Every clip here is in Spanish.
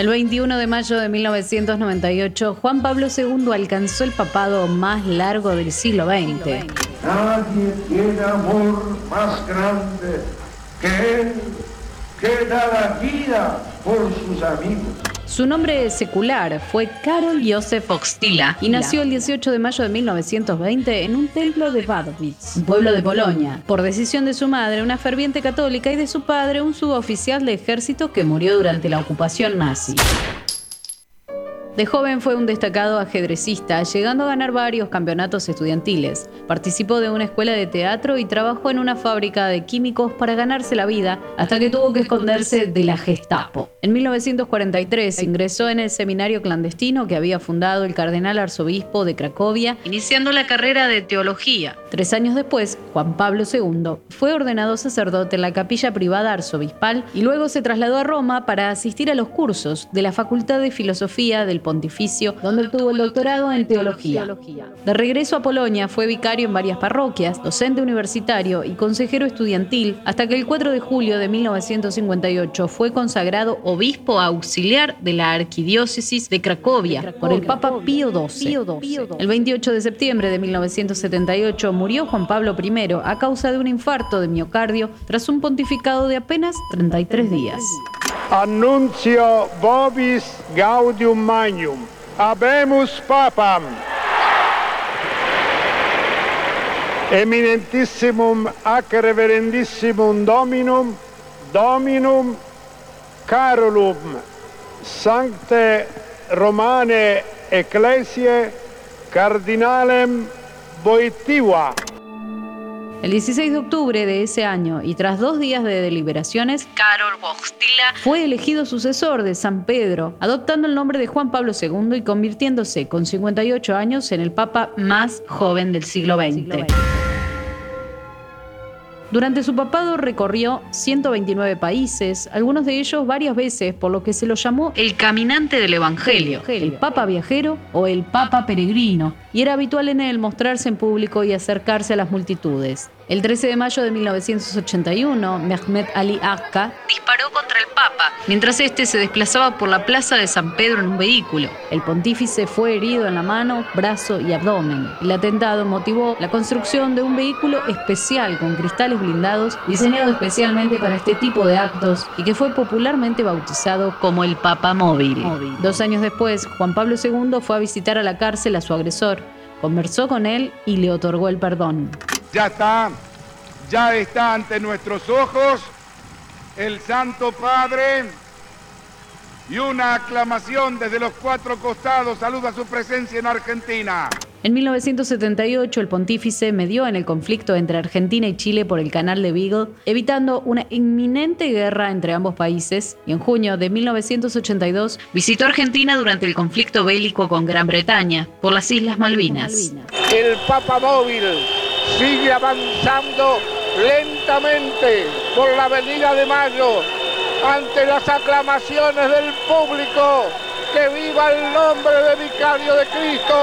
El 21 de mayo de 1998, Juan Pablo II alcanzó el papado más largo del siglo XX. Nadie tiene amor más grande que él, que da la vida por sus amigos. Su nombre secular fue Karol Josef Oxtila y nació el 18 de mayo de 1920 en un templo de Wadowice, un pueblo de Polonia, por decisión de su madre, una ferviente católica, y de su padre, un suboficial de ejército que murió durante la ocupación nazi. De joven fue un destacado ajedrecista, llegando a ganar varios campeonatos estudiantiles. Participó de una escuela de teatro y trabajó en una fábrica de químicos para ganarse la vida, hasta que tuvo que esconderse de la Gestapo. En 1943 ingresó en el seminario clandestino que había fundado el cardenal arzobispo de Cracovia, iniciando la carrera de teología. Tres años después, Juan Pablo II fue ordenado sacerdote en la capilla privada arzobispal y luego se trasladó a Roma para asistir a los cursos de la Facultad de Filosofía del Pontificio, donde obtuvo el doctorado en teología. De regreso a Polonia, fue vicario en varias parroquias, docente universitario y consejero estudiantil, hasta que el 4 de julio de 1958 fue consagrado obispo auxiliar de la arquidiócesis de Cracovia por el Papa Pío XII. El 28 de septiembre de 1978 murió Juan Pablo I a causa de un infarto de miocardio tras un pontificado de apenas 33 días. Annuncio vobis gaudium Magnum, Habemus papam. Eminentissimum ac reverendissimum Dominum, Dominum Carolum, Sancte Romane Ecclesiae, Cardinalem Boitiva. El 16 de octubre de ese año, y tras dos días de deliberaciones, Karol Wojtyla fue elegido sucesor de San Pedro, adoptando el nombre de Juan Pablo II y convirtiéndose con 58 años en el papa más joven del siglo XX. Durante su papado recorrió 129 países, algunos de ellos varias veces, por lo que se lo llamó el caminante del Evangelio, el Papa viajero o el Papa peregrino, y era habitual en él mostrarse en público y acercarse a las multitudes. El 13 de mayo de 1981, Mehmet Ali Akka disparó contra el Papa mientras este se desplazaba por la plaza de San Pedro en un vehículo. El pontífice fue herido en la mano, brazo y abdomen. El atentado motivó la construcción de un vehículo especial con cristales blindados diseñado especialmente para este tipo de actos y que fue popularmente bautizado como el Papa Móvil. Dos años después, Juan Pablo II fue a visitar a la cárcel a su agresor, conversó con él y le otorgó el perdón. Ya está, ya está ante nuestros ojos el Santo Padre y una aclamación desde los cuatro costados saluda su presencia en Argentina. En 1978, el pontífice medió en el conflicto entre Argentina y Chile por el canal de Beagle, evitando una inminente guerra entre ambos países, y en junio de 1982 visitó Argentina durante el conflicto bélico con Gran Bretaña por las Islas Malvinas. El Papa Móvil sigue avanzando lentamente por la Avenida de Mayo ante las aclamaciones del público. ¡Que viva el nombre de Vicario de Cristo!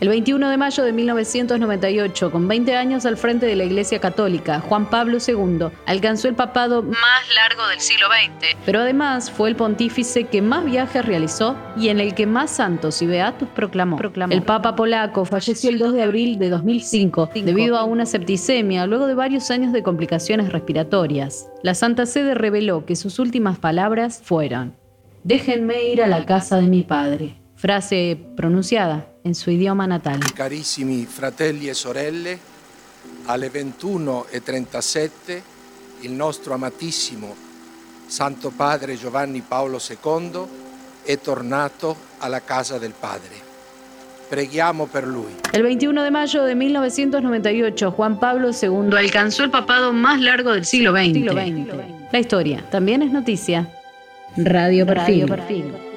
El 21 de mayo de 1998, con 20 años al frente de la Iglesia Católica, Juan Pablo II alcanzó el papado más largo del siglo XX, pero además fue el pontífice que más viajes realizó y en el que más santos y beatos proclamó. El Papa polaco falleció el 2 de abril de 2005 debido a una septicemia luego de varios años de complicaciones respiratorias. La Santa Sede reveló que sus últimas palabras fueron, Déjenme ir a la casa de mi padre. Frase pronunciada en su idioma natal. Carissimi fratelli e sorelle, alle 21.37 il nostro amatissimo Santo Padre Giovanni Paolo II è tornato alla casa del Padre. Preghiamo per lui. El 21 de mayo de 1998, Juan Pablo II alcanzó el papado más largo del siglo XX. La historia también es noticia. Radio Perfil. Radio Perfil.